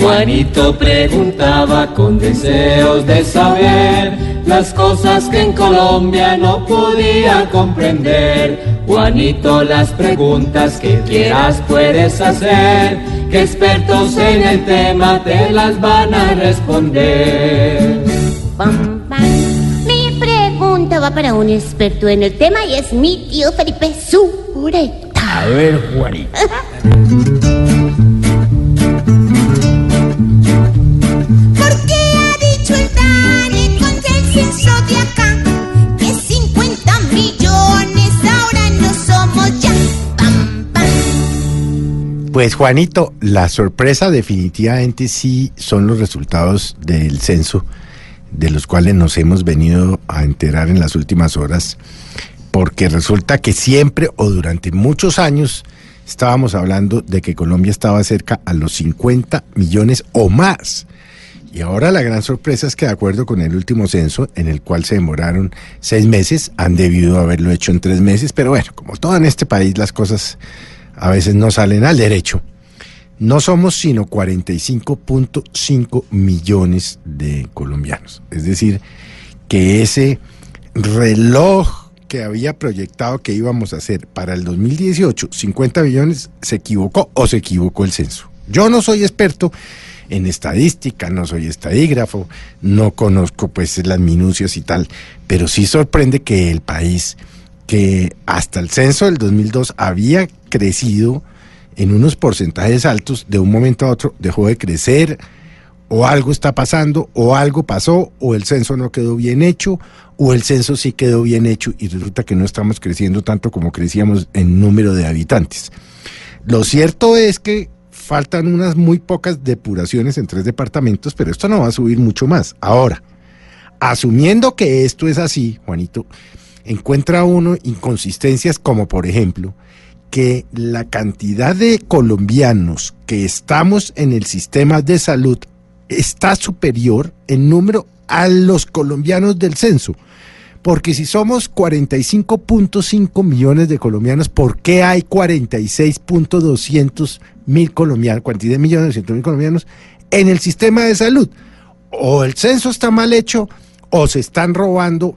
Juanito preguntaba con deseos de saber las cosas que en Colombia no podía comprender. Juanito, las preguntas que quieras puedes hacer, que expertos en el tema te las van a responder. Mi pregunta va para un experto en el tema y es mi tío Felipe Zureta. A ver, Juanito. ¿Por qué ha dicho el Dani con el censo de acá? Que 50 millones ahora no somos ya. Pam, pam. Pues Juanito, la sorpresa definitivamente sí son los resultados del censo, de los cuales nos hemos venido a enterar en las últimas horas, porque resulta que siempre o durante muchos años estábamos hablando de que Colombia estaba cerca a los 50 millones o más. Y ahora la gran sorpresa es que de acuerdo con el último censo, en el cual se demoraron seis meses, han debido haberlo hecho en tres meses, pero bueno, como todo en este país las cosas a veces no salen al derecho. No somos sino 45.5 millones de colombianos. Es decir, que ese reloj que había proyectado que íbamos a hacer para el 2018, 50 millones, se equivocó o se equivocó el censo. Yo no soy experto en estadística, no soy estadígrafo, no conozco pues las minucias y tal, pero sí sorprende que el país que hasta el censo del 2002 había crecido en unos porcentajes altos, de un momento a otro dejó de crecer, o algo está pasando, o algo pasó, o el censo no quedó bien hecho, o el censo sí quedó bien hecho y resulta que no estamos creciendo tanto como crecíamos en número de habitantes. Lo cierto es que faltan unas muy pocas depuraciones en tres departamentos, pero esto no va a subir mucho más. Ahora, asumiendo que esto es así, Juanito, encuentra uno inconsistencias como por ejemplo que la cantidad de colombianos que estamos en el sistema de salud está superior en número a los colombianos del censo. Porque si somos 45.5 millones de colombianos, ¿por qué hay 46.200 mil colombianos, 42 millones 200 mil colombianos en el sistema de salud? O el censo está mal hecho, o se están robando,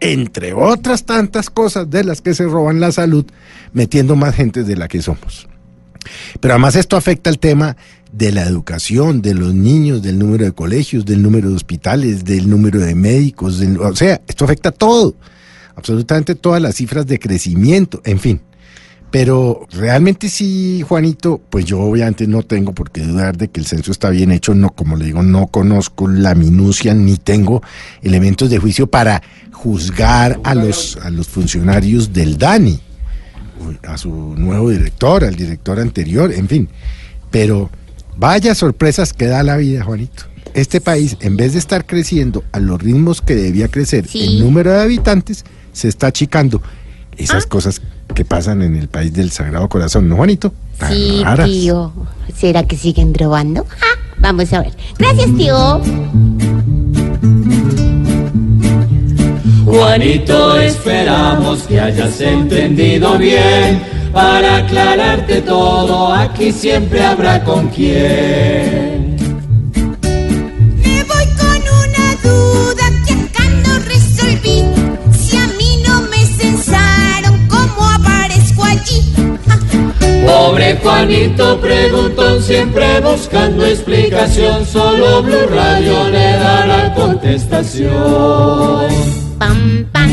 entre otras tantas cosas de las que se roban la salud, metiendo más gente de la que somos. Pero además esto afecta el tema de la educación, de los niños, del número de colegios, del número de hospitales, del número de médicos, del- o sea, esto afecta todo, absolutamente todas las cifras de crecimiento, en fin. Pero realmente sí, Juanito, pues yo obviamente no tengo por qué dudar de que el censo está bien hecho, no, como le digo, no conozco la minucia ni tengo elementos de juicio para juzgar a los, a los funcionarios del DANI, a su nuevo director, al director anterior, en fin. Pero vaya sorpresas que da la vida, Juanito. Este país, en vez de estar creciendo a los ritmos que debía crecer Sí. en número de habitantes, se está achicando. Esas cosas que pasan en el país del Sagrado Corazón, ¿no, Juanito? Tan Sí, raras. tío. ¿Será que siguen robando? Ah, vamos a ver. Gracias, tío. Juanito, esperamos que hayas entendido bien. Para aclararte todo, aquí siempre habrá con quién. Me voy con una duda que acá no resolví. Si a mí no me censaron, ¿cómo aparezco allí? Ah, Pobre Juanito preguntó siempre buscando explicación. Solo Blue Radio le da la contestación. Pam, pam.